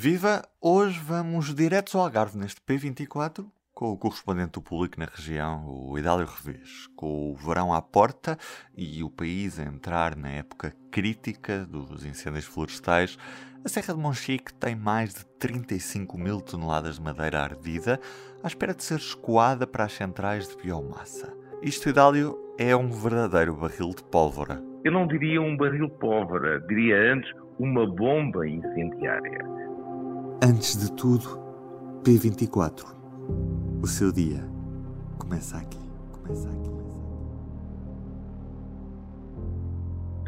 Viva! Hoje vamos diretos ao Algarve neste P24 com o correspondente do público na região, o Idálio Reves, com o verão à porta e o país a entrar na época crítica dos incêndios florestais. A Serra de Monchique tem mais de 35 mil toneladas de madeira ardida à espera de ser escoada para as centrais de biomassa. Isto, Idálio, é um verdadeiro barril de pólvora. Eu não diria um barril pólvora, diria antes uma bomba incendiária. Antes de tudo, P24. O seu dia começa aqui. Começa aqui.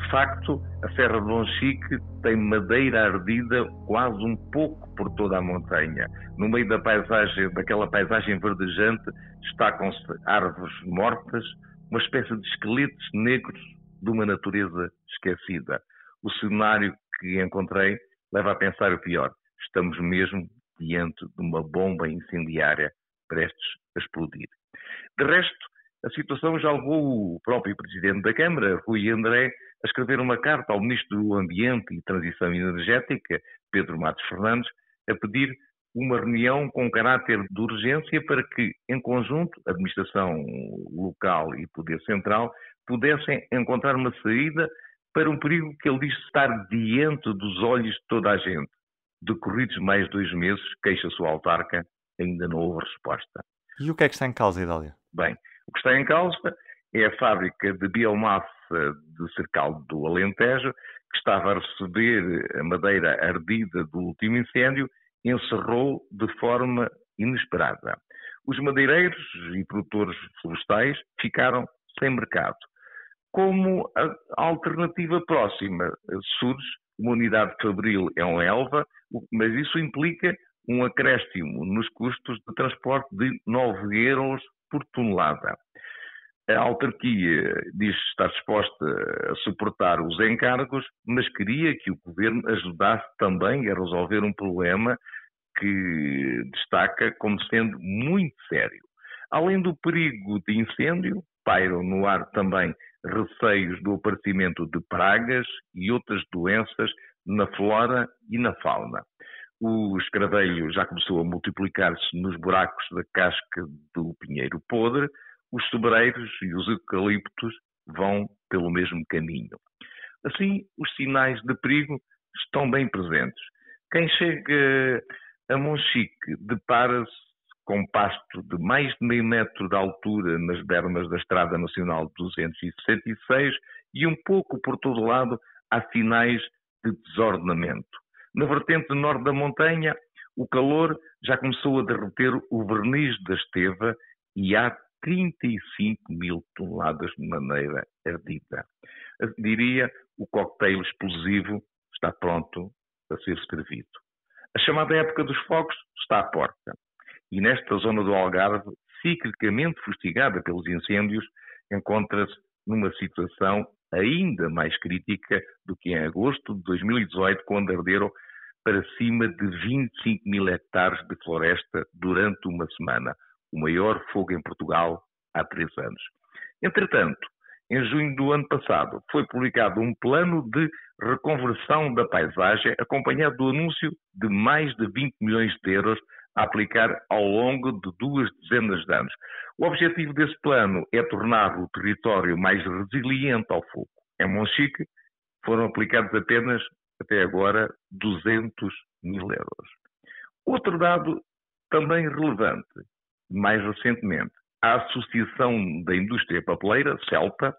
De facto, a Serra de Monchique tem madeira ardida quase um pouco por toda a montanha. No meio da paisagem, daquela paisagem verdejante, destacam-se árvores mortas, uma espécie de esqueletos negros de uma natureza esquecida. O cenário que encontrei leva a pensar o pior. Estamos mesmo diante de uma bomba incendiária prestes a explodir. De resto, a situação já levou o próprio Presidente da Câmara, Rui André, a escrever uma carta ao Ministro do Ambiente e Transição Energética, Pedro Matos Fernandes, a pedir uma reunião com caráter de urgência para que, em conjunto, a administração local e poder central pudessem encontrar uma saída para um perigo que ele diz estar diante dos olhos de toda a gente. Decorridos mais dois meses, queixa-se o autarca, ainda não houve resposta. E o que é que está em causa, Idália? Bem, o que está em causa é a fábrica de biomassa de Cercal do Alentejo, que estava a receber a madeira ardida do último incêndio, encerrou de forma inesperada. Os madeireiros e produtores florestais ficaram sem mercado. Como a alternativa próxima surge, uma unidade fabril é um Elva, mas isso implica um acréscimo nos custos de transporte de 9 euros por tonelada. A autarquia diz estar disposta a suportar os encargos, mas queria que o governo ajudasse também a resolver um problema que destaca como sendo muito sério. Além do perigo de incêndio, pairam no ar também receios do aparecimento de pragas e outras doenças na flora e na fauna. O escravelho já começou a multiplicar-se nos buracos da casca do pinheiro podre, os sobreiros e os eucaliptos vão pelo mesmo caminho. Assim, os sinais de perigo estão bem presentes. Quem chega a Monchique depara-se com pasto de mais de meio metro de altura nas bermas da Estrada Nacional 266 e um pouco por todo lado há sinais de desordenamento. Na vertente norte da montanha, o calor já começou a derreter o verniz da esteva e há 35 mil toneladas de maneira ardida. Diria, o coquetel explosivo está pronto a ser servido. A chamada época dos fogos está à porta. E nesta zona do Algarve, ciclicamente fustigada pelos incêndios, encontra-se numa situação ainda mais crítica do que em agosto de 2018, quando arderam para cima de 25 mil hectares de floresta durante uma semana, o maior fogo em Portugal há três anos. Entretanto, em junho do ano passado, foi publicado um plano de reconversão da paisagem, acompanhado do anúncio de mais de 20 milhões de euros a aplicar ao longo de duas dezenas de anos. O objetivo desse plano é tornar o território mais resiliente ao fogo. Em Monchique, foram aplicados apenas até agora 200 mil euros. Outro dado também relevante, mais recentemente, a Associação da Indústria Papeleira, CELPA,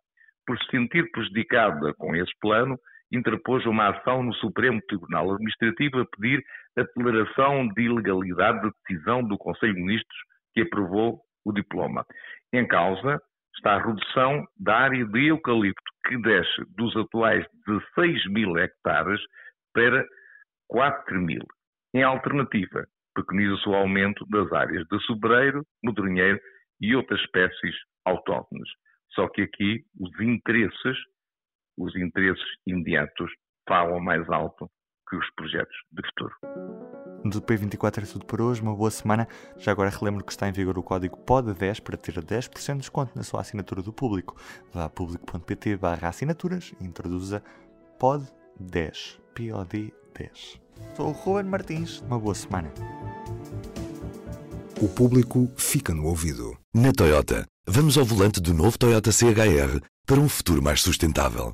por se sentir prejudicada com esse plano, interpôs uma ação no Supremo Tribunal Administrativo a pedir a declaração de ilegalidade da decisão do Conselho de Ministros que aprovou o diploma. Em causa está a redução da área de eucalipto, que desce dos atuais 16 mil hectares para 4 mil. Em alternativa, preconiza-se o aumento das áreas de sobreiro, modronheiro e outras espécies autóctones. Só que aqui os interesses, os interesses imediatos, falam mais alto que os projetos de futuro. Do P24 é tudo por hoje, uma boa semana. Já agora relembro que está em vigor o código POD10 para ter 10% de desconto na sua assinatura do público. Vá a público.pt barra assinaturas e introduza POD10. POD10. Sou o Ruben Martins, uma boa semana. O público fica no ouvido. Na Toyota, vamos ao volante do novo Toyota CHR para um futuro mais sustentável.